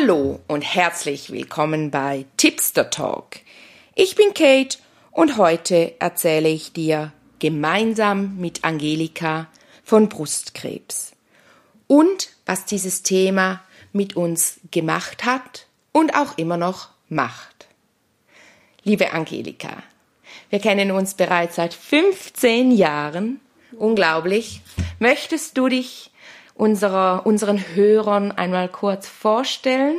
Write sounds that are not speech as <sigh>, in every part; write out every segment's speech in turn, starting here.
Hallo und herzlich willkommen bei Tipster Talk. Ich bin Kate und heute erzähle ich dir gemeinsam mit Angelika von Brustkrebs und was dieses Thema mit uns gemacht hat und auch immer noch macht. Liebe Angelika, wir kennen uns bereits seit 15 Jahren. Unglaublich. Möchtest du dich unserer, unseren Hörern einmal kurz vorstellen?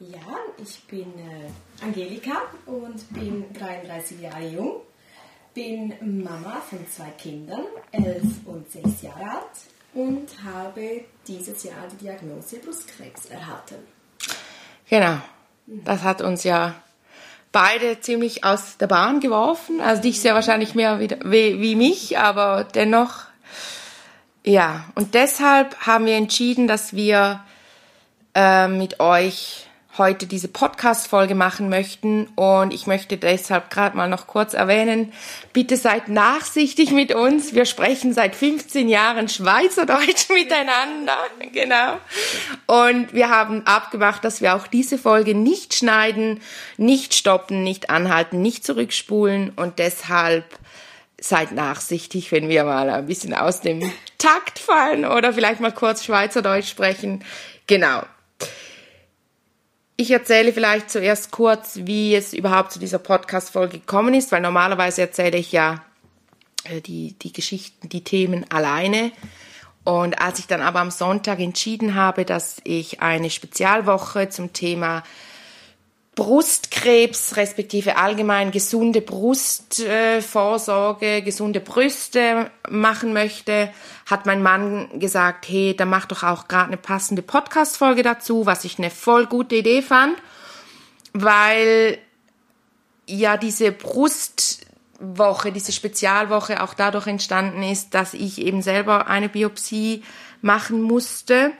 Ja, ich bin äh, Angelika und bin 33 Jahre jung, bin Mama von zwei Kindern, 11 und 6 Jahre alt und habe dieses Jahr die Diagnose Brustkrebs erhalten. Genau, das hat uns ja beide ziemlich aus der Bahn geworfen. Also dich sehr wahrscheinlich mehr wie, wie, wie mich, aber dennoch ja, und deshalb haben wir entschieden, dass wir äh, mit euch heute diese Podcast-Folge machen möchten. Und ich möchte deshalb gerade mal noch kurz erwähnen, bitte seid nachsichtig mit uns. Wir sprechen seit 15 Jahren Schweizerdeutsch <laughs> miteinander. Genau. Und wir haben abgemacht, dass wir auch diese Folge nicht schneiden, nicht stoppen, nicht anhalten, nicht zurückspulen. Und deshalb seid nachsichtig, wenn wir mal ein bisschen aus dem Takt fallen oder vielleicht mal kurz Schweizerdeutsch sprechen. Genau. Ich erzähle vielleicht zuerst kurz, wie es überhaupt zu dieser Podcast-Folge gekommen ist, weil normalerweise erzähle ich ja äh, die, die Geschichten, die Themen alleine. Und als ich dann aber am Sonntag entschieden habe, dass ich eine Spezialwoche zum Thema Brustkrebs respektive allgemein gesunde Brustvorsorge, äh, gesunde Brüste machen möchte, hat mein Mann gesagt, hey, da mach doch auch gerade eine passende Podcast-Folge dazu, was ich eine voll gute Idee fand, weil ja diese Brustwoche, diese Spezialwoche auch dadurch entstanden ist, dass ich eben selber eine Biopsie machen musste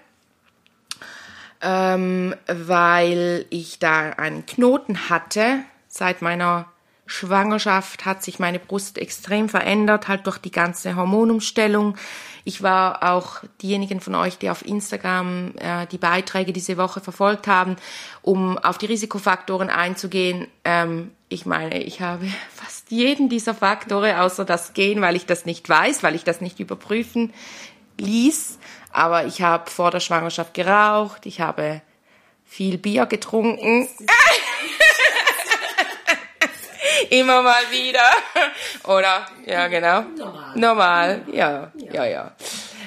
ähm, weil ich da einen Knoten hatte. Seit meiner Schwangerschaft hat sich meine Brust extrem verändert, halt durch die ganze Hormonumstellung. Ich war auch diejenigen von euch, die auf Instagram äh, die Beiträge diese Woche verfolgt haben, um auf die Risikofaktoren einzugehen. Ähm, ich meine, ich habe <laughs> fast jeden dieser Faktoren, außer das Gen, weil ich das nicht weiß, weil ich das nicht überprüfen ließ. Aber ich habe vor der Schwangerschaft geraucht, ich habe viel Bier getrunken. <laughs> Immer mal wieder. Oder, ja, genau. Normal. Normal, ja, ja, ja.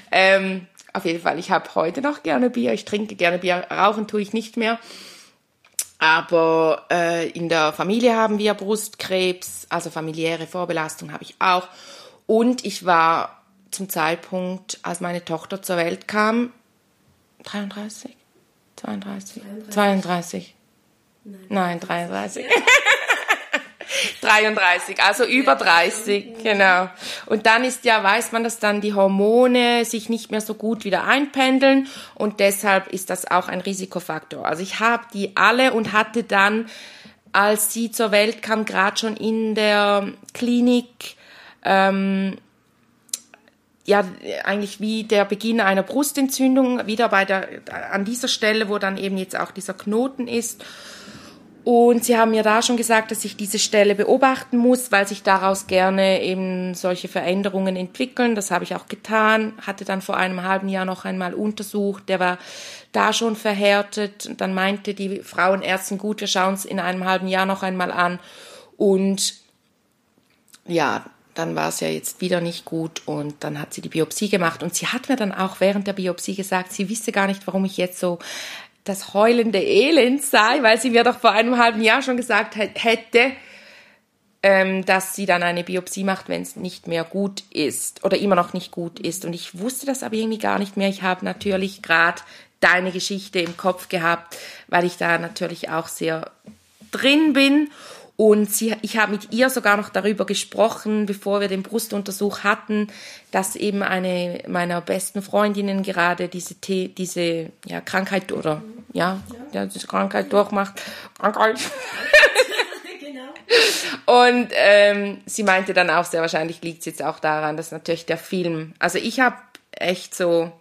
Ähm, auf jeden Fall, ich habe heute noch gerne Bier. Ich trinke gerne Bier. Rauchen tue ich nicht mehr. Aber äh, in der Familie haben wir Brustkrebs, also familiäre Vorbelastung habe ich auch. Und ich war zum Zeitpunkt, als meine Tochter zur Welt kam, 33? 32? 32. 32. Nein, Nein 33. 33, <laughs> also über 30, genau. Und dann ist ja, weiß man, dass dann die Hormone sich nicht mehr so gut wieder einpendeln und deshalb ist das auch ein Risikofaktor. Also ich habe die alle und hatte dann, als sie zur Welt kam, gerade schon in der Klinik ähm, ja eigentlich wie der Beginn einer Brustentzündung, wieder bei der, an dieser Stelle, wo dann eben jetzt auch dieser Knoten ist. Und sie haben mir da schon gesagt, dass ich diese Stelle beobachten muss, weil sich daraus gerne eben solche Veränderungen entwickeln. Das habe ich auch getan, hatte dann vor einem halben Jahr noch einmal untersucht. Der war da schon verhärtet. Und dann meinte die Frauenärztin, gut, wir schauen es in einem halben Jahr noch einmal an. Und ja, dann war es ja jetzt wieder nicht gut und dann hat sie die Biopsie gemacht und sie hat mir dann auch während der Biopsie gesagt, sie wisse gar nicht, warum ich jetzt so das heulende Elend sei, weil sie mir doch vor einem halben Jahr schon gesagt hätte, ähm, dass sie dann eine Biopsie macht, wenn es nicht mehr gut ist oder immer noch nicht gut ist. Und ich wusste das aber irgendwie gar nicht mehr. Ich habe natürlich gerade deine Geschichte im Kopf gehabt, weil ich da natürlich auch sehr drin bin und sie, ich habe mit ihr sogar noch darüber gesprochen, bevor wir den Brustuntersuch hatten, dass eben eine meiner besten Freundinnen gerade diese, diese ja, Krankheit oder ja, ja. diese Krankheit durchmacht. Krankheit. <laughs> genau. Und ähm, sie meinte dann auch, sehr wahrscheinlich liegt es jetzt auch daran, dass natürlich der Film, also ich habe echt so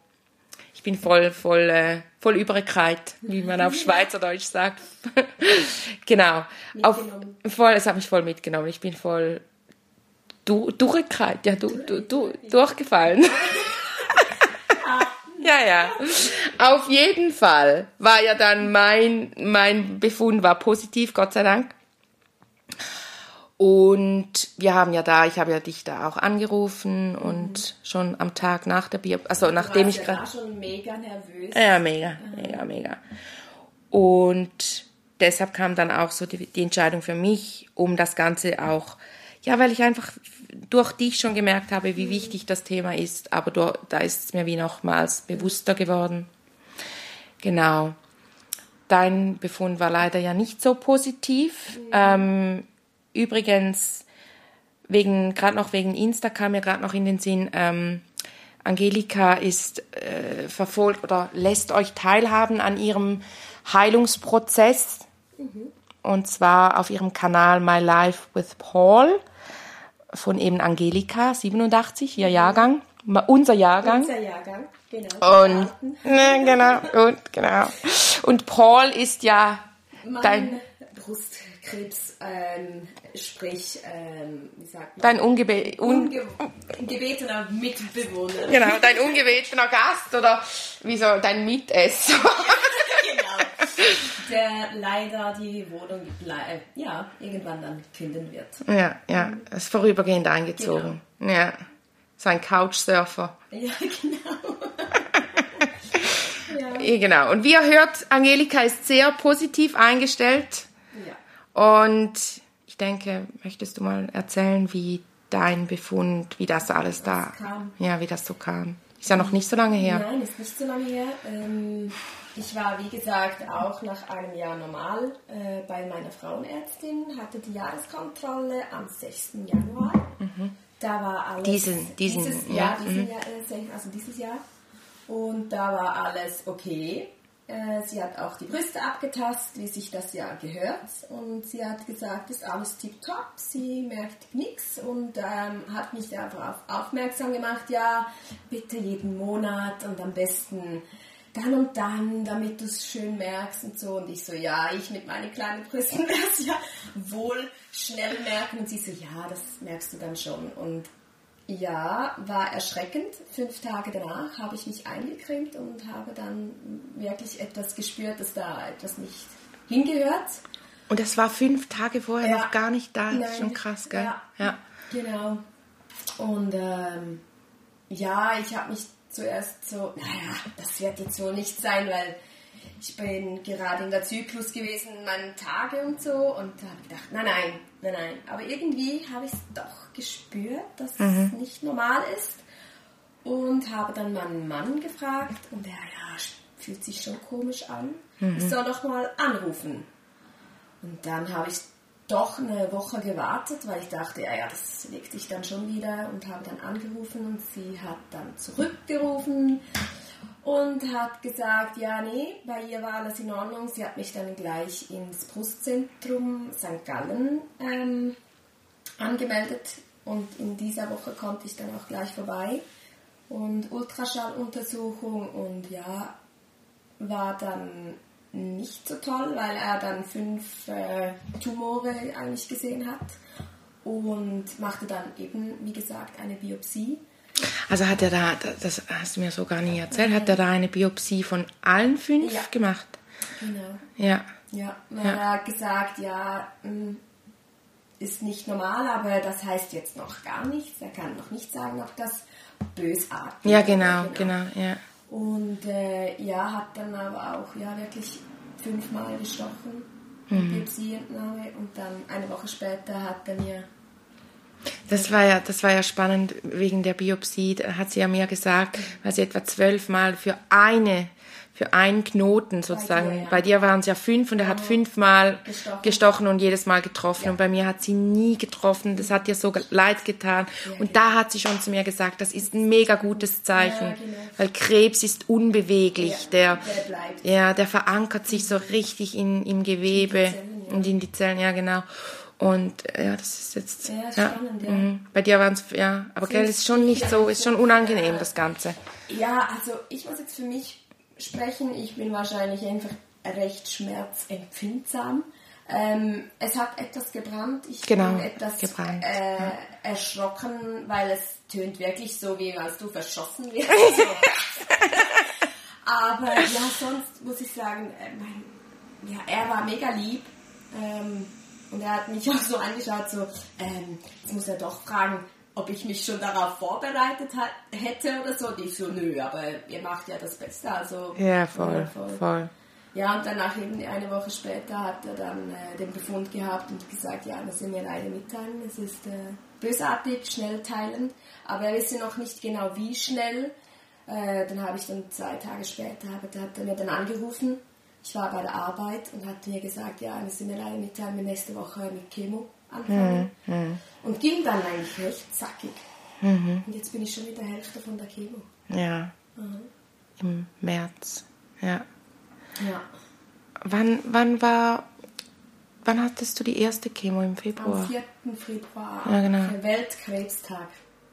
bin voll, voll, äh, voll Übrigkeit, wie man auf Schweizerdeutsch sagt. <laughs> genau. Auf, voll, es hat mich voll mitgenommen. Ich bin voll du, Durchkeit, ja, du, du, du, durchgefallen. <laughs> ja, ja. Auf jeden Fall war ja dann mein, mein Befund war positiv, Gott sei Dank. Und wir haben ja da, ich habe ja dich da auch angerufen mhm. und schon am Tag nach der Bier, also nachdem ich gerade. Ja schon mega nervös. Ja, mega, mhm. mega, mega. Und deshalb kam dann auch so die, die Entscheidung für mich, um das Ganze auch, ja, weil ich einfach durch dich schon gemerkt habe, wie mhm. wichtig das Thema ist, aber da, da ist es mir wie nochmals bewusster geworden. Genau. Dein Befund war leider ja nicht so positiv. Mhm. Ähm, Übrigens, wegen, gerade noch wegen Insta kam mir gerade noch in den Sinn, ähm, Angelika ist äh, verfolgt oder lässt euch teilhaben an ihrem Heilungsprozess. Mhm. Und zwar auf ihrem Kanal My Life with Paul von eben Angelika, 87, ihr Jahrgang, unser Jahrgang. Unser Jahrgang, genau. Und, ne, genau, und, genau. Und Paul ist ja mein dein Brustkrebs, ähm, sprich, ähm, wie sagt man? Dein ungebe un ungebetener Mitbewohner. Genau, dein ungebetener Gast oder wieso dein Mitesser. <laughs> genau. Der leider die Wohnung äh, ja, irgendwann dann finden wird. Ja, ja, ist vorübergehend eingezogen. Genau. Ja, sein Couchsurfer. Ja, <laughs> genau. ja. Genau. Und wie ihr hört, Angelika ist sehr positiv eingestellt. Ja. Und ich denke, möchtest du mal erzählen, wie dein Befund, wie das alles da, kam. ja, wie das so kam? Ist ja noch nicht so lange her. Nein, ist nicht so lange her. Ähm, ich war, wie gesagt, auch nach einem Jahr normal äh, bei meiner Frauenärztin, hatte die Jahreskontrolle am 6. Januar. Mhm. Da war alles. Diesen, diesen, dieses Jahr, ja. diesen mhm. Jahr, äh, also dieses Jahr. Und da war alles okay. Äh, sie hat auch die Brüste abgetastet, wie sich das ja gehört. Und sie hat gesagt, ist alles tiptop, sie merkt nichts und ähm, hat mich einfach aufmerksam gemacht, ja, bitte jeden Monat und am besten dann und dann, damit du es schön merkst und so. Und ich so, ja, ich mit meinen kleinen Brüsten <laughs> werde es ja wohl schnell merken. Und sie so, ja, das merkst du dann schon. Und ja, war erschreckend. Fünf Tage danach habe ich mich eingecremt und habe dann wirklich etwas gespürt, dass da etwas nicht hingehört. Und das war fünf Tage vorher ja. noch gar nicht da. Das ist schon krass, gell? Ja, ja. genau. Und ähm, ja, ich habe mich zuerst so, naja, das wird jetzt wohl nicht sein, weil ich bin gerade in der Zyklus gewesen, meine Tage und so und da habe ich gedacht, nein, nein, nein, nein. Aber irgendwie habe ich es doch gespürt, dass mhm. es nicht normal ist und habe dann meinen Mann gefragt und der, ja, fühlt sich schon komisch an. Mhm. Ich soll doch mal anrufen. Und dann habe ich doch eine Woche gewartet, weil ich dachte, ja, ja, das legt sich dann schon wieder und habe dann angerufen und sie hat dann zurückgerufen und hat gesagt, ja, nee, bei ihr war alles in Ordnung. Sie hat mich dann gleich ins Brustzentrum St. Gallen ähm, angemeldet und in dieser Woche konnte ich dann auch gleich vorbei und Ultraschalluntersuchung und ja, war dann nicht so toll, weil er dann fünf äh, Tumore eigentlich gesehen hat und machte dann eben, wie gesagt, eine Biopsie. Also hat er da, das hast du mir so gar nie erzählt, hat er da eine Biopsie von allen fünf ja. gemacht? Genau. Ja. Ja, er hat gesagt, ja, hm, ist nicht normal, aber das heißt jetzt noch gar nichts. Er kann noch nicht sagen, ob das bösartig ist. Ja, genau, genau, genau, ja. Und äh, ja, hat dann aber auch ja wirklich fünfmal gestochen, mhm. Biopsieentnahme und dann eine Woche später hat er mir das war ja, das war ja spannend wegen der Biopsie. Da hat sie ja mir gesagt, weil sie etwa zwölfmal für eine, für einen Knoten sozusagen. Bei dir, ja. bei dir waren es ja fünf und er hat fünfmal gestochen. gestochen und jedes Mal getroffen. Ja. Und bei mir hat sie nie getroffen. Das hat ihr so leid getan. Ja, und genau. da hat sie schon zu mir gesagt, das ist ein mega gutes Zeichen. Genau. Weil Krebs ist unbeweglich. der, der, ja, der verankert sich so richtig in, im Gewebe in Zellen, und in die Zellen, ja genau. Und ja, das ist jetzt. Ja, spannend, ja. mhm. Bei dir waren es, ja, aber gell, ist schon nicht so, ist schon unangenehm, das Ganze. Ja, also ich muss jetzt für mich sprechen. Ich bin wahrscheinlich einfach recht schmerzempfindsam. Ähm, es hat etwas gebrannt. Ich Genau, bin etwas gebrannt, äh, erschrocken, weil es tönt wirklich so, wie als du verschossen wirst. <laughs> So. Aber ja, sonst muss ich sagen, äh, mein, ja, er war mega lieb. Ähm, und er hat mich <laughs> auch so angeschaut, so, ähm, jetzt muss er doch fragen, ob ich mich schon darauf vorbereitet hat, hätte oder so. Und ich so, nö, aber ihr macht ja das Beste, also. Ja, voll, voll. Ja, und danach eben eine Woche später hat er dann äh, den Befund gehabt und gesagt, ja, das sind mir leider mitteilen. Es ist äh, bösartig, schnell teilend, aber er wisse noch nicht genau, wie schnell. Äh, dann habe ich dann zwei Tage später, da hat er mir dann angerufen. Ich war bei der Arbeit und hat mir gesagt, ja, das sind leider mitteilen, wir nächste Woche mit Chemo anfangen. Mhm. Und ging dann eigentlich recht zackig. Mhm. Und jetzt bin ich schon mit der Hälfte von der Chemo. Ja, Mhm. im März. Ja. Ja. Wann, wann war, wann hattest du die erste Chemo im Am Februar? 4. Februar, Ja, genau. der Weltkrebstag.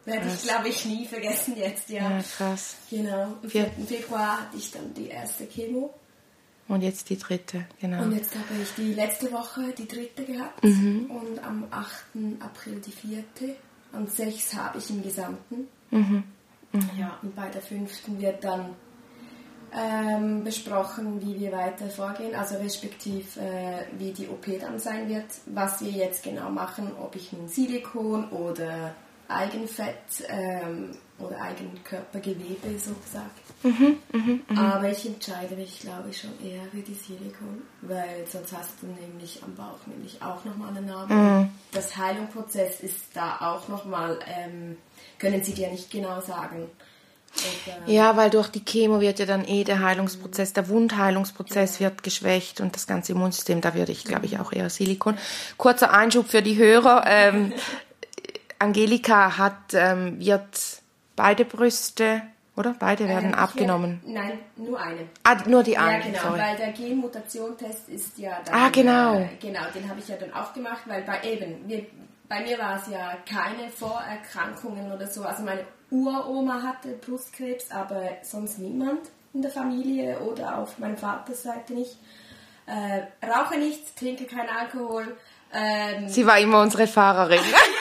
Werde ich, glaube ich, nie vergessen jetzt, ja. Ja, krass. Genau. Am Vier- 4. Februar hatte ich dann die erste Chemo. Und jetzt die dritte, genau. Und jetzt habe ich die letzte Woche die dritte gehabt. Mhm. Und am 8. April die vierte. Und sechs habe ich im Gesamten. Mhm. Ja, und bei der fünften wird dann ähm, besprochen, wie wir weiter vorgehen, also respektiv äh, wie die OP dann sein wird, was wir jetzt genau machen, ob ich ein Silikon oder Eigenfett ähm, oder Eigenkörpergewebe so gesagt. Aber ich entscheide mich, glaube ich, schon eher für die Silikon, weil sonst hast du nämlich am Bauch nämlich auch nochmal eine Narbe. Das Heilungsprozess ist da auch nochmal, ähm, können sie dir nicht genau sagen. Und, äh, Ja, weil durch die Chemo wird ja dann eh der Heilungsprozess, der Wundheilungsprozess wird geschwächt und das ganze Immunsystem, da würde ich, glaube ich, auch eher Silikon. Kurzer Einschub für die Hörer. Ähm, <laughs> Angelika hat, ähm, wird beide Brüste, oder? Beide werden ähm, abgenommen. werde- Nein, nur eine. Ah, nur die Ja, eine, genau, sorry. weil der Genmutation-Test ist ja dann. Ah, genau. Äh, genau, den habe ich ja dann auch gemacht, weil bei eben, wir, bei mir war es ja keine Vorerkrankungen oder so. Also meine Uroma hatte Brustkrebs, aber sonst niemand in der Familie oder auf meiner Vaterseite nicht. Äh, rauche nichts, trinke keinen Alkohol. Ähm, Sie war immer unsere Fahrerin. <laughs>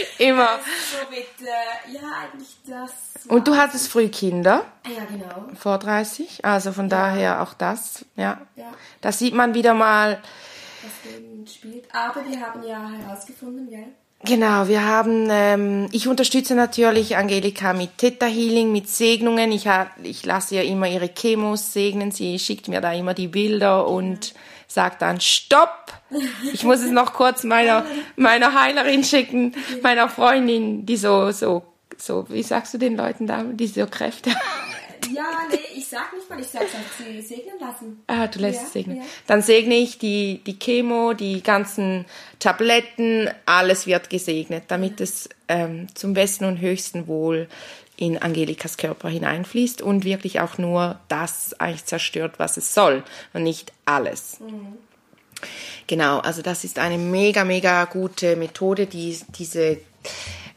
<laughs> immer. so mit, äh, ja, eigentlich das. Und du hattest früh Kinder, Ja, genau. vor 30, also von daher auch das, ja. Ja. Da sieht man wieder mal, das Leben spielt. Aber wir haben ja herausgefunden, gell? Genau, wir haben, ähm, ich unterstütze natürlich Angelika mit Theta Healing, mit Segnungen. Ich, ha, ich lasse ihr immer ihre Chemos segnen. Sie schickt mir da immer die Bilder und sagt dann Stopp. Ich muss es noch kurz meiner, meiner Heilerin schicken, meiner Freundin, die so, so, so, wie sagst du den Leuten da, die so Kräfte haben? <laughs> Ja, nee, ich sag nicht mal, ich sag, sie segnen lassen. Ah, du lässt Ja, es segnen. ja. Dann segne ich die, die Chemo, die ganzen Tabletten, alles wird gesegnet, damit es ähm, zum besten und höchsten Wohl in Angelikas Körper hineinfließt und wirklich auch nur das eigentlich zerstört, was es soll und nicht alles. Genau, also das ist eine mega, mega gute Methode, die diese,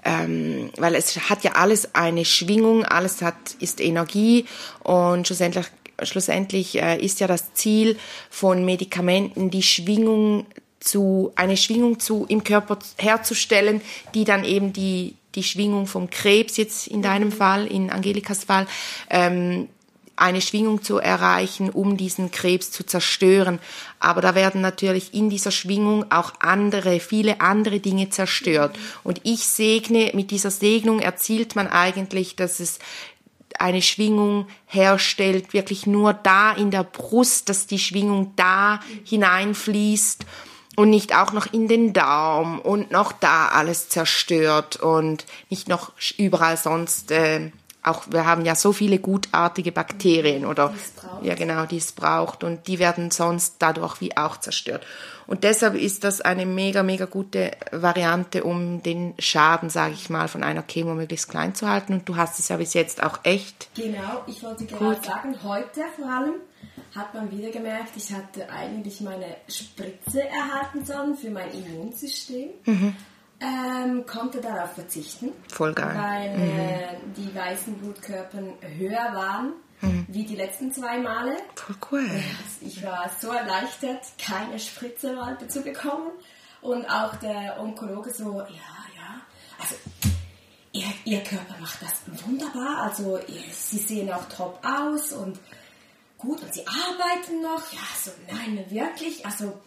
ähm, weil es hat ja alles eine Schwingung, alles hat, ist Energie und schlussendlich, schlussendlich äh, ist ja das Ziel von Medikamenten, die Schwingung zu, eine Schwingung zu, im Körper herzustellen, die dann eben die, die Schwingung vom Krebs jetzt in deinem Fall, in Angelikas Fall, ähm, eine Schwingung zu erreichen, um diesen Krebs zu zerstören. Aber da werden natürlich in dieser Schwingung auch andere, viele andere Dinge zerstört. Und ich segne, mit dieser Segnung erzielt man eigentlich, dass es eine Schwingung herstellt, wirklich nur da in der Brust, dass die Schwingung da hineinfließt und nicht auch noch in den Darm und noch da alles zerstört und nicht noch überall sonst äh, auch wir haben ja so viele gutartige Bakterien oder Die es braucht. ja genau, die es braucht und die werden sonst dadurch wie auch zerstört. Und deshalb ist das eine mega mega gute Variante, um den Schaden, sage ich mal, von einer Chemo möglichst klein zu halten und du hast es ja bis jetzt auch echt Genau, ich wollte gerade sagen, heute vor allem hat man wieder gemerkt, ich hatte eigentlich meine Spritze erhalten sollen für mein Immunsystem. Mhm. Ähm, konnte darauf verzichten, Voll geil. weil äh, die weißen Blutkörper höher waren wie die letzten zwei Male. Voll cool. Ich war so erleichtert, keine Spritze weiter zu bekommen. Und auch der Onkologe so, ja, ja, also ihr, ihr Körper macht das wunderbar, also ihr, sie sehen auch top aus und gut und sie arbeiten noch. Ja, so nein, wirklich, also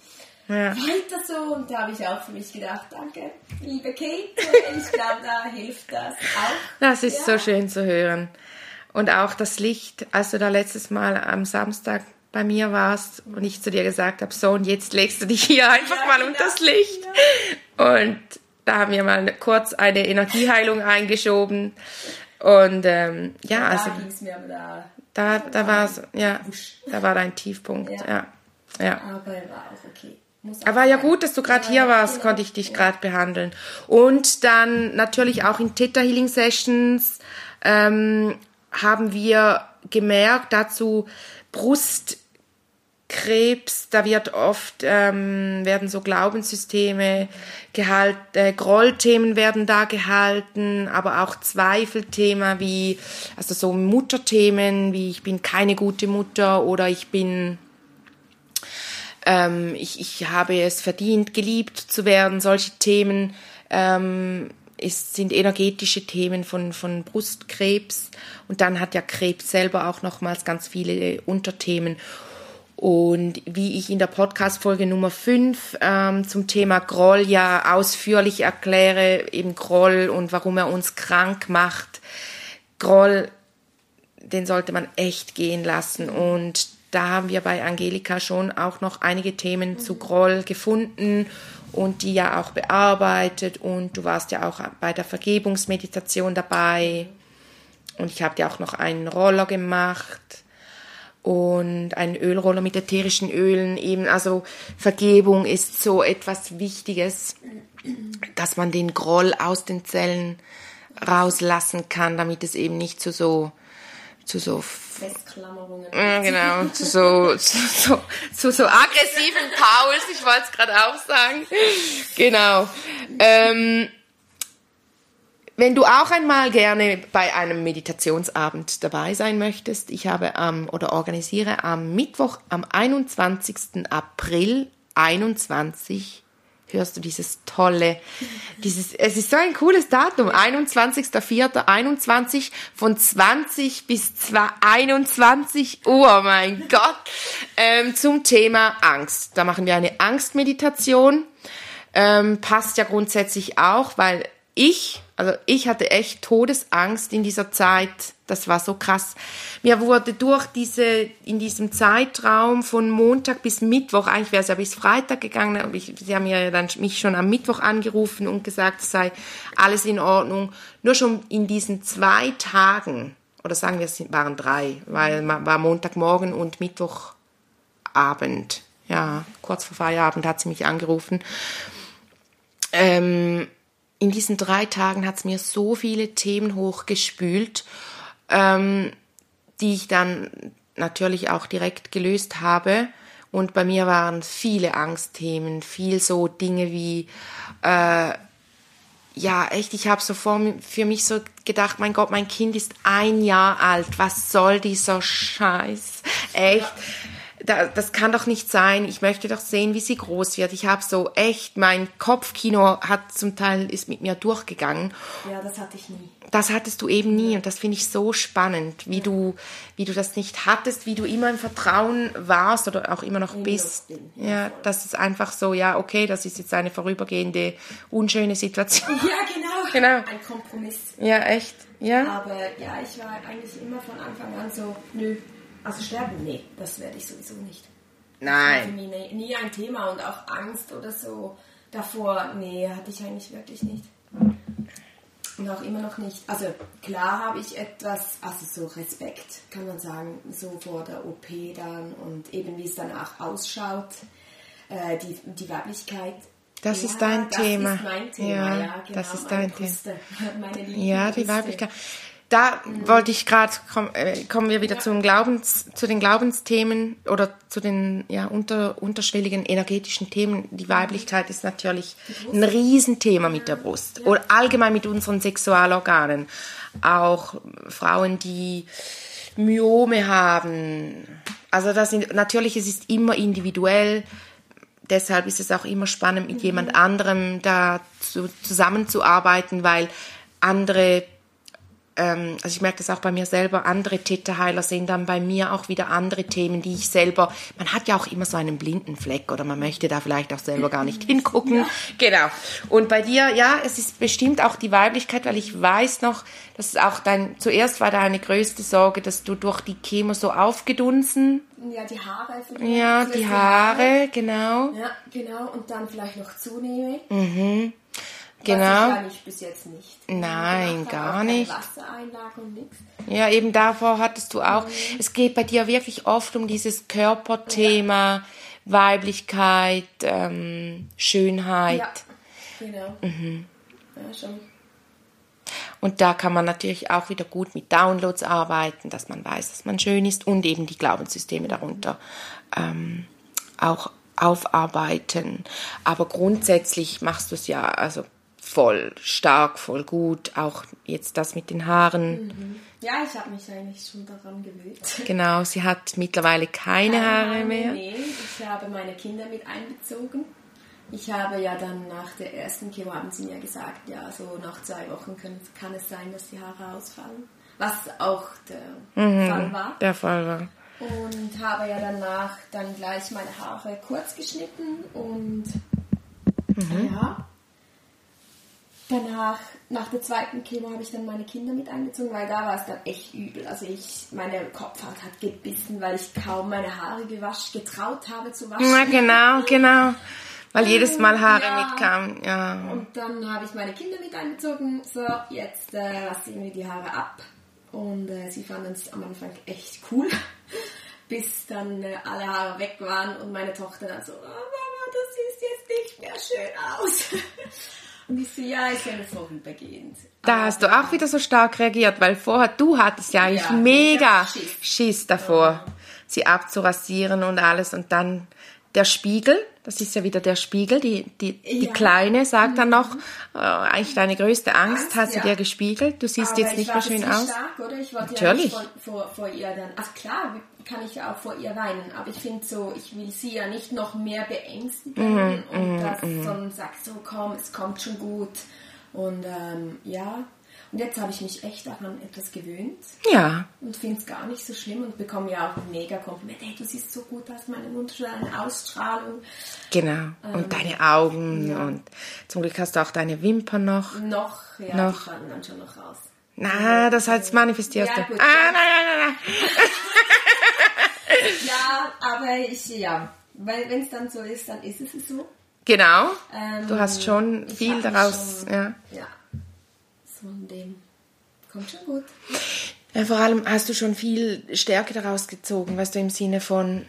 Ja. weiter so. Und da habe ich auch für mich gedacht, danke, liebe Kate. Ich glaube, da hilft das auch. Das ist Ja. so schön zu hören. Und auch das Licht, als du da letztes Mal am Samstag bei mir warst und ich zu dir gesagt habe, so und jetzt legst du dich hier einfach Ja, mal genau. unter das Licht. Und da haben wir mal kurz eine Energieheilung eingeschoben. Und ähm, ja, also da ging es mir aber da. Da, da war es, ja, da war dein Tiefpunkt, Ja. ja. ja. Aber war auch okay. Aber ja gut, dass du gerade hier warst, genau. konnte ich dich gerade behandeln. Und dann natürlich auch in Theta Healing Sessions ähm, haben wir gemerkt, dazu Brustkrebs, da wird oft, ähm, werden so Glaubenssysteme gehalten, äh, Grollthemen werden da gehalten, aber auch Zweifelthema wie, also so Mutterthemen wie ich bin keine gute Mutter oder ich bin ähm, ich, ich habe es verdient, geliebt zu werden. Solche Themen ähm, ist, sind energetische Themen von, von Brustkrebs. Und dann hat ja Krebs selber auch nochmals ganz viele Unterthemen. Und wie ich in der Podcast-Folge Nummer 5 ähm, zum Thema Groll ja ausführlich erkläre, eben Groll und warum er uns krank macht. Groll den sollte man echt gehen lassen. Und da haben wir bei Angelika schon auch noch einige Themen zu Groll gefunden und die ja auch bearbeitet. Und du warst ja auch bei der Vergebungsmeditation dabei. Und ich habe dir auch noch einen Roller gemacht und einen Ölroller mit ätherischen Ölen eben. Also Vergebung ist so etwas Wichtiges, dass man den Groll aus den Zellen rauslassen kann, damit es eben nicht zu so zu so Festklammerungen. genau, zu so, zu so, zu so aggressiven Pauls, ich wollte es gerade auch sagen. Genau. Ähm, wenn du auch einmal gerne bei einem Meditationsabend dabei sein möchtest, ich habe am oder organisiere am Mittwoch, am 21. April 21 hörst du dieses tolle, dieses, es ist so ein cooles Datum, 21.04.21 von 20 bis 21 Uhr, mein Gott, ähm, zum Thema Angst. Da machen wir eine Angstmeditation, ähm, passt ja grundsätzlich auch, weil ich, also ich hatte echt Todesangst in dieser Zeit. Das war so krass. Mir wurde durch diese, in diesem Zeitraum von Montag bis Mittwoch, eigentlich wäre es ja bis Freitag gegangen, aber ich, sie haben ja dann mich schon am Mittwoch angerufen und gesagt, es sei alles in Ordnung. Nur schon in diesen zwei Tagen, oder sagen wir, es waren drei, weil war Montagmorgen und Mittwochabend. Ja, kurz vor Feierabend hat sie mich angerufen. Ähm, in diesen drei Tagen hat es mir so viele Themen hochgespült, ähm, die ich dann natürlich auch direkt gelöst habe. Und bei mir waren viele Angstthemen, viel so Dinge wie, äh, ja, echt, ich habe so vor, für mich so gedacht, mein Gott, mein Kind ist ein Jahr alt, was soll dieser Scheiß? Echt? Da, das kann doch nicht sein. Ich möchte doch sehen, wie sie groß wird. Ich habe so echt, mein Kopfkino hat zum Teil ist mit mir durchgegangen. Ja, das hatte ich nie. Das hattest du eben nie und das finde ich so spannend, wie du, wie du das nicht hattest, wie du immer im Vertrauen warst oder auch immer noch bist. bin, Ja, das ist einfach so, ja, okay, das ist jetzt eine vorübergehende, unschöne Situation. Ja, genau. <laughs> Genau. Ein Kompromiss. Ja, echt. Ja. Aber ja, ich war eigentlich immer von Anfang an so, nö, also sterben, nee, das werde ich sowieso nicht. Für Nein. mich nie, nie ein Thema und auch Angst oder so davor, nee, hatte ich eigentlich wirklich nicht. Und auch immer noch nicht. Also klar habe ich etwas, also so Respekt, kann man sagen, so vor der OP dann und eben wie es danach ausschaut, äh, die, die Weiblichkeit. Das Ja, ist dein das Thema. Ist mein Thema, Ja, ja, genau, das ist dein Thema. <laughs> Ja, die Brüste. Weiblichkeit. Da wollte ich gerade, komm, äh, kommen wir wieder Ja. zum Glaubens, zu den Glaubensthemen oder zu den ja, unter, unterschwelligen energetischen Themen. Die Weiblichkeit ist natürlich ein Riesenthema mit der Brust oder allgemein mit unseren Sexualorganen. Auch Frauen, die Myome haben. Also das sind, natürlich, es ist immer individuell. Deshalb ist es auch immer spannend, mit jemand anderem da zu, zusammenzuarbeiten, weil andere ähm, also ich merke das auch bei mir selber, andere Täterheiler sehen dann bei mir auch wieder andere Themen, die ich selber, man hat ja auch immer so einen blinden Fleck oder man möchte da vielleicht auch selber gar nicht hingucken. Genau. Und bei dir, ja, es ist bestimmt auch die Weiblichkeit, weil ich weiß noch, dass es auch dein, zuerst war deine größte Sorge, dass du durch die Chemo so aufgedunsen, Ja, die Haare. ja, die Haare, genau, Ja, genau. Und dann vielleicht noch zunehme. Genau. Was ich ja bis jetzt nicht. Nein, gemacht habe, gar nicht. Wassereinlage und nichts. Ja, eben davor hattest du auch. Es geht bei dir wirklich oft um dieses Körperthema, Weiblichkeit, ähm, Schönheit. Ja, genau. Mhm. Ja, schon. Und da kann man natürlich auch wieder gut mit Downloads arbeiten, dass man weiß, dass man schön ist und eben die Glaubenssysteme darunter ähm, auch aufarbeiten. Aber grundsätzlich machst du es ja also voll stark, voll gut. Auch jetzt das mit den Haaren. Ja, ich habe mich eigentlich schon daran gewöhnt. Genau, sie hat mittlerweile keine Haare mehr. Nee, ich habe meine Kinder mit einbezogen. Ich habe ja dann nach der ersten Chemo, haben sie mir gesagt, ja, so nach zwei Wochen können, kann es sein, dass die Haare ausfallen. Was auch der Mhm. Fall war. Der Fall war. Und habe ja danach dann gleich meine Haare kurz geschnitten und ja. Danach, nach der zweiten Chemo, habe ich dann meine Kinder mit einbezogen, weil da war es dann echt übel. Also ich, meine Kopfhaut hat gebissen, weil ich kaum meine Haare gewaschen, getraut habe zu waschen. Ja, genau, genau. Weil jedes Mal Haare Ja. mitkamen. Ja. Und dann habe ich meine Kinder mit einbezogen. So, jetzt äh, rasieren wir die Haare ab. Und äh, sie fanden es am Anfang echt cool. <laughs> Bis dann äh, alle Haare weg waren und meine Tochter dann so, oh, Mama, das sieht jetzt nicht mehr schön aus. <laughs> und ich so, ja, ist ja nur vorübergehend. Da hast du auch wieder so stark reagiert, weil vorher du hattest ja eigentlich Ja, mega Schiss. Schiss davor, sie abzurasieren und alles. Und dann der Spiegel, das ist ja wieder der Spiegel, die, die, die Ja. Kleine sagt dann noch, äh, eigentlich deine größte Angst, Angst, hat sie ja. dir gespiegelt, du siehst Aber jetzt ich nicht mehr schön aus. Stark, oder? Ich wollte ja Natürlich. nicht vor, vor, vor ihr dann. Ach klar, kann ich ja auch vor ihr weinen, aber ich finde so, ich will sie ja nicht noch mehr beängstigen Mhm, und das sondern sagt so, komm, es kommt schon gut. Und ähm, ja, und jetzt habe ich mich echt daran etwas gewöhnt Ja, und finde es gar nicht so schlimm und bekomme ja auch mega Komplimente. Hey, du siehst so gut aus, meine wunderschöne Ausstrahlung. genau. Und deine Augen Ähm, ja. und zum Glück hast du auch deine Wimpern noch. Noch, ja, Noch. die dann schon noch raus. Na, das heißt, manifestierst Ja, du. gut, ah, ja. nein, nein, nein, nein. Ja, aber ich, ja, weil wenn es dann so ist, dann ist es so. Genau. Ähm, Du hast schon viel daraus, schon- ja. Ja, so in dem. Kommt schon gut. Ja, vor allem hast du schon viel Stärke daraus gezogen, weißt du, im Sinne von,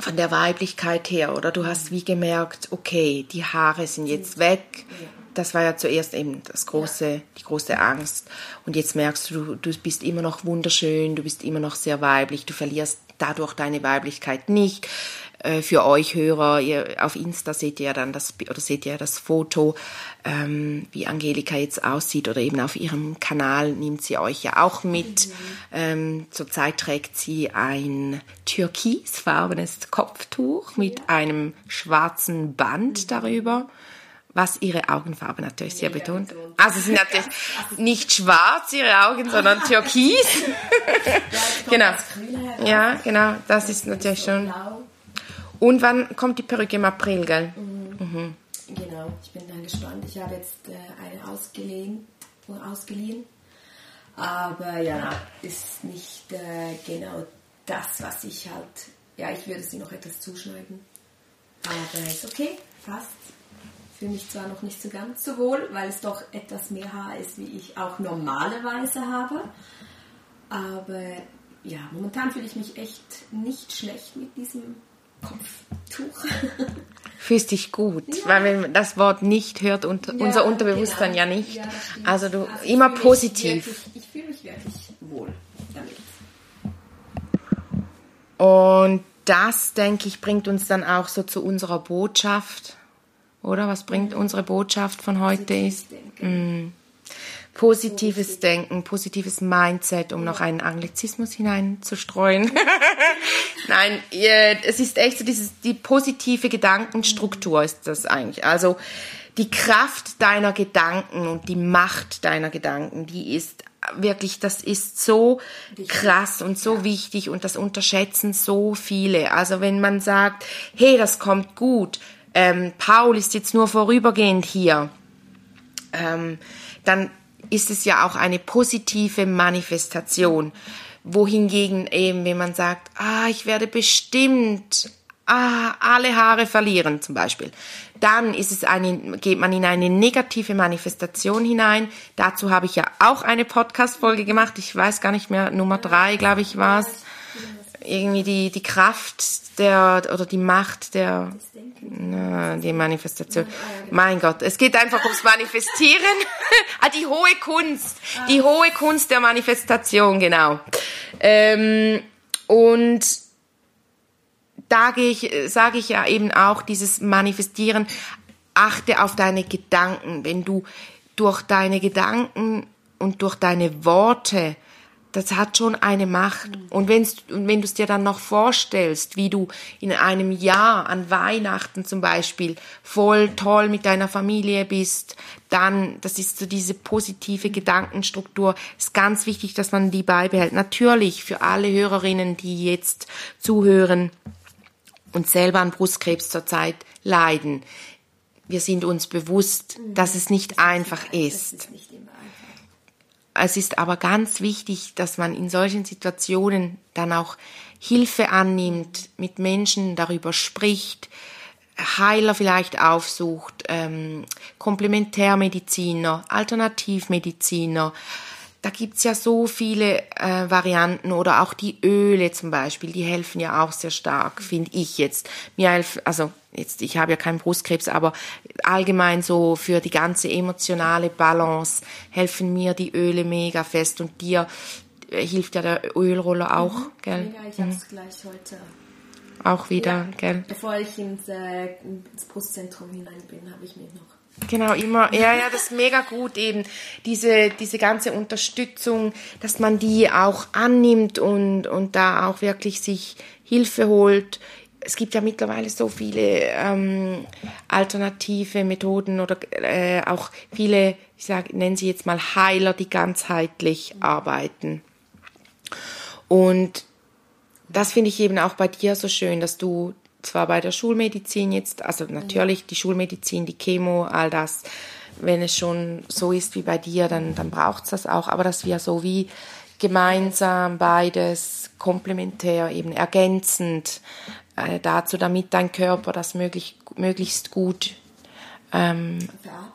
von der Weiblichkeit her, oder du hast wie gemerkt, okay, die Haare sind jetzt weg. Ja. Das war ja zuerst eben das große, die große Angst. Und jetzt merkst du, du bist immer noch wunderschön, du bist immer noch sehr weiblich, du verlierst dadurch deine Weiblichkeit nicht. Äh, Für euch Hörer, ihr, auf Insta seht ihr ja dann das, oder seht ihr ja das Foto, ähm, wie Angelika jetzt aussieht oder eben auf ihrem Kanal nimmt sie euch ja auch mit. Ähm, zurzeit trägt sie ein türkisfarbenes Kopftuch mit einem schwarzen Band darüber, was ihre Augenfarbe natürlich sehr betont. Also sie sind natürlich nicht schwarz, ihre Augen, sondern türkis. <laughs> Genau. Ja, genau, das ist natürlich schon. Und wann kommt die Perücke im April, gell? Genau, ich bin dann gespannt. Ich habe jetzt äh, eine ausgeliehen, ausgeliehen. Aber ja, ist nicht äh, genau das, was ich halt. Ja, ich würde sie noch etwas zuschneiden. Aber ist okay, passt fühle mich zwar noch nicht so ganz so wohl, weil es doch etwas mehr Haar ist, wie ich auch normalerweise habe. Aber ja, momentan fühle ich mich echt nicht schlecht mit diesem Kopftuch. <laughs> Fühlst dich gut, ja. weil wenn man das Wort nicht hört und ja, unser Unterbewusstsein genau. ja nicht. Ja, also du also immer ich positiv. Wirklich, ich fühle mich wirklich wohl damit. Und das, denke ich, bringt uns dann auch so zu unserer Botschaft oder was bringt unsere Botschaft von heute ist? Mm. Positives Denken, positives Mindset, um noch einen Anglizismus hineinzustreuen. <laughs> Nein, es ist echt so dieses, die positive Gedankenstruktur ist das eigentlich. Also, die Kraft deiner Gedanken und die Macht deiner Gedanken, die ist wirklich, das ist so krass und so wichtig und das unterschätzen so viele. Also wenn man sagt, hey, das kommt gut, ähm, Paul ist jetzt nur vorübergehend hier, ähm, dann ist es ja auch eine positive Manifestation. Wohingegen eben, wenn man sagt, ah, ich werde bestimmt ah, alle Haare verlieren zum Beispiel, dann ist es eine, geht man in eine negative Manifestation hinein. Dazu habe ich ja auch eine Podcast-Folge gemacht. Ich weiß gar nicht mehr, Nummer drei, glaube ich, war es. Irgendwie die, die Kraft der, oder die Macht der, na, die Manifestation. Mein Gott, es geht einfach ums Manifestieren. <laughs> ah, die hohe Kunst. Die hohe Kunst der Manifestation, genau. Ähm, und da ich, sage ich ja eben auch dieses Manifestieren, achte auf deine Gedanken. Wenn du durch deine Gedanken und durch deine Worte das hat schon eine Macht. Und, wenn's, wenn du es dir dann noch vorstellst, wie du in einem Jahr an Weihnachten zum Beispiel voll toll mit deiner Familie bist, dann, das ist so diese positive Gedankenstruktur, ist ganz wichtig, dass man die beibehält. Natürlich für alle Hörerinnen, die jetzt zuhören und selber an Brustkrebs zurzeit leiden. Wir sind uns bewusst, dass es nicht einfach ist. Es ist aber ganz wichtig, dass man in solchen Situationen dann auch Hilfe annimmt, mit Menschen darüber spricht, Heiler vielleicht aufsucht, ähm, Komplementärmediziner, Alternativmediziner. Da gibt's ja so viele äh, Varianten oder auch die Öle zum Beispiel, die helfen ja auch sehr stark, finde ich jetzt. Mir helfen, also jetzt, ich habe ja keinen Brustkrebs, aber allgemein so für die ganze emotionale Balance helfen mir die Öle mega fest und dir äh, hilft ja der Ölroller auch, mhm. gell? Ja, ich hab's mhm. gleich heute. Auch wieder, ja, gell? Bevor ich ins, äh, ins Brustzentrum hinein bin, habe ich mir noch Genau, immer, ja, ja, das ist mega gut eben, diese, diese ganze Unterstützung, dass man die auch annimmt und, und da auch wirklich sich Hilfe holt es gibt ja mittlerweile so viele ähm, alternative Methoden oder äh, auch viele, ich sage, nennen sie jetzt mal Heiler, die ganzheitlich arbeiten. Und das finde ich eben auch bei dir so schön, dass du zwar bei der Schulmedizin jetzt, also natürlich die Schulmedizin, die Chemo, all das, wenn es schon so ist wie bei dir, dann, dann braucht es das auch, aber dass wir so wie gemeinsam beides komplementär, eben ergänzend äh, dazu, damit dein Körper das möglich, möglichst gut ähm,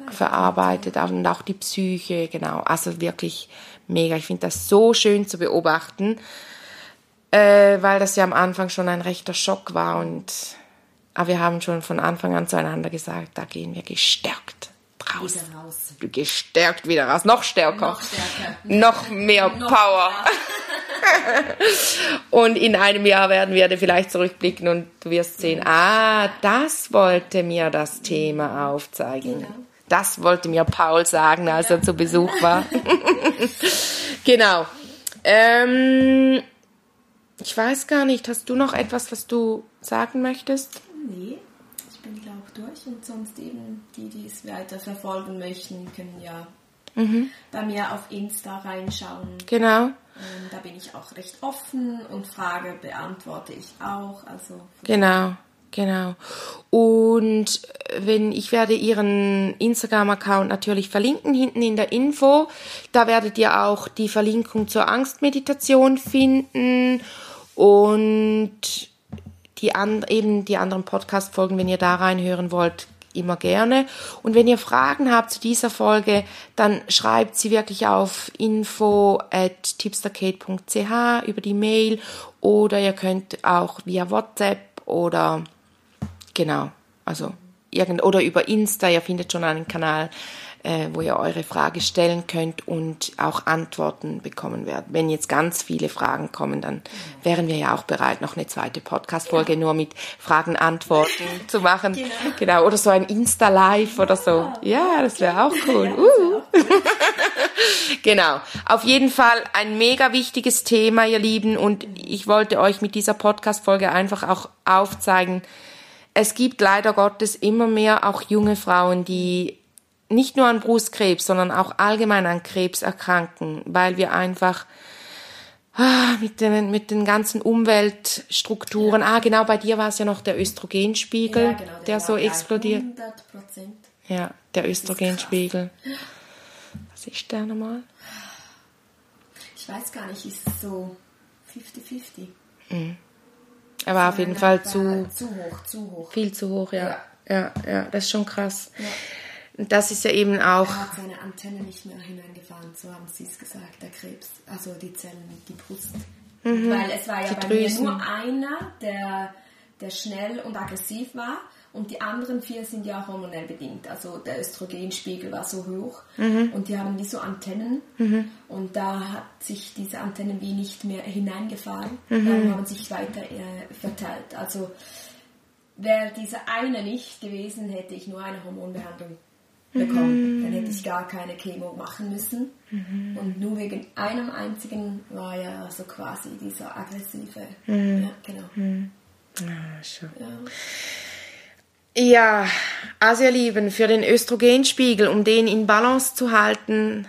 verarbeitet. verarbeitet und auch die Psyche, genau. Also wirklich mega. Ich finde das so schön zu beobachten, äh, weil das ja am Anfang schon ein rechter Schock war und aber wir haben schon von Anfang an zueinander gesagt, da gehen wir gestärkt raus. Wieder raus. Gestärkt wieder raus. Noch stärker. Noch, stärker. noch mehr noch Power. <laughs> und in einem Jahr werden wir vielleicht zurückblicken und du wirst sehen, ah, das wollte mir das Thema aufzeigen. Genau. Das wollte mir Paul sagen, als er zu Besuch war. <laughs> <laughs> genau. Ähm, ich weiß gar nicht, hast du noch etwas, was du sagen möchtest? Nee bin, glaube ich, durch. Und sonst eben die, die es weiter verfolgen möchten, können ja mhm. bei mir auf Insta reinschauen. Genau. Ähm, da bin ich auch recht offen und Frage beantworte ich auch. Also genau. Genau. Und wenn ich werde Ihren Instagram-Account natürlich verlinken hinten in der Info. Da werdet ihr auch die Verlinkung zur Angstmeditation finden und die an, eben die anderen Podcast-Folgen, wenn ihr da reinhören wollt, immer gerne. Und wenn ihr Fragen habt zu dieser Folge, dann schreibt sie wirklich auf info at tipsterkate.ch über die Mail oder ihr könnt auch via WhatsApp oder genau, also irgend oder über Insta, ihr findet schon einen Kanal, äh, wo ihr eure Frage stellen könnt und auch Antworten bekommen werdet. Wenn jetzt ganz viele Fragen kommen, dann wären wir ja auch bereit, noch eine zweite Podcast-Folge ja. nur mit Fragen, Antworten <laughs> zu machen. Genau. genau. Oder so ein Insta-Live oder so. Ja, das wäre auch cool. Uh. <laughs> genau. Auf jeden Fall ein mega wichtiges Thema, ihr Lieben. Und ich wollte euch mit dieser Podcast-Folge einfach auch aufzeigen, es gibt leider Gottes immer mehr auch junge Frauen, die nicht nur an Brustkrebs, sondern auch allgemein an Krebs erkranken, weil wir einfach ah, mit, den, mit den ganzen Umweltstrukturen, ja. ah genau, bei dir war es ja noch der Östrogenspiegel, ja, genau, der, der so explodiert. 100%. Ja, der Östrogenspiegel. Was ist der nochmal? Ich weiß gar nicht, ist es so 50-50? Mhm. Er war auf jeden Fall zu, zu hoch, zu hoch. Viel zu hoch, ja. Ja, ja, ja das ist schon krass. Ja. Das ist ja eben auch. Er hat seine Antenne nicht mehr hineingefahren, so haben sie es gesagt, der Krebs. Also die Zellen, die Brust. Mhm. Weil es war ja die bei Drüsen. mir nur einer, der, der schnell und aggressiv war. Und die anderen vier sind ja hormonell bedingt. Also der Östrogenspiegel war so hoch mhm. und die haben wie so Antennen. Mhm. Und da hat sich diese Antennen wie nicht mehr hineingefahren. Mhm. Dann haben sich weiter äh, verteilt. Also wäre dieser eine nicht gewesen, hätte ich nur eine Hormonbehandlung bekommen. Mhm. Dann hätte ich gar keine Chemo machen müssen. Mhm. Und nur wegen einem einzigen war ja so quasi dieser aggressive. Mhm. Ja, genau. Ah, schon. Ja. Ja, also ihr Lieben, für den Östrogenspiegel, um den in Balance zu halten,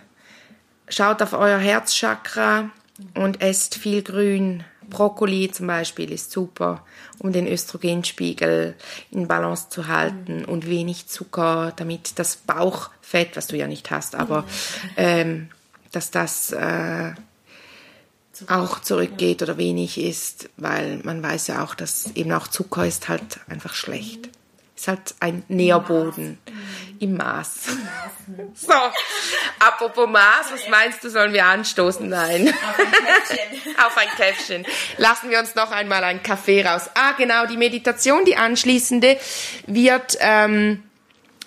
schaut auf euer Herzchakra und esst viel Grün. Brokkoli zum Beispiel ist super, um den Östrogenspiegel in Balance zu halten und wenig Zucker, damit das Bauchfett, was du ja nicht hast, aber ähm, dass das äh, auch zurückgeht oder wenig ist, weil man weiß ja auch, dass eben auch Zucker ist halt einfach schlecht. Ist halt ein Nährboden im Maß. Im Maß. So, apropos Maß, was meinst du, sollen wir anstoßen? Nein. Auf ein Käffchen. <laughs> Auf ein Käffchen. Lassen wir uns noch einmal einen Kaffee raus. Ah, genau, die Meditation, die anschließende, wird... Ähm,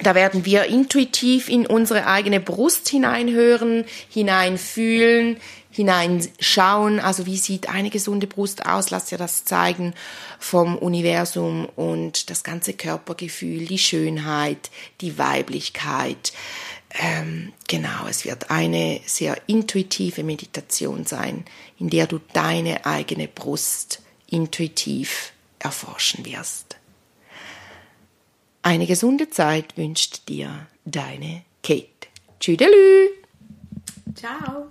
da werden wir intuitiv in unsere eigene Brust hineinhören, hineinfühlen, hineinschauen. Also wie sieht eine gesunde Brust aus? Lass dir das zeigen vom Universum und das ganze Körpergefühl, die Schönheit, die Weiblichkeit. Ähm, genau, es wird eine sehr intuitive Meditation sein, in der du deine eigene Brust intuitiv erforschen wirst. Eine gesunde Zeit wünscht dir deine Kate. Tschüdelü! Ciao!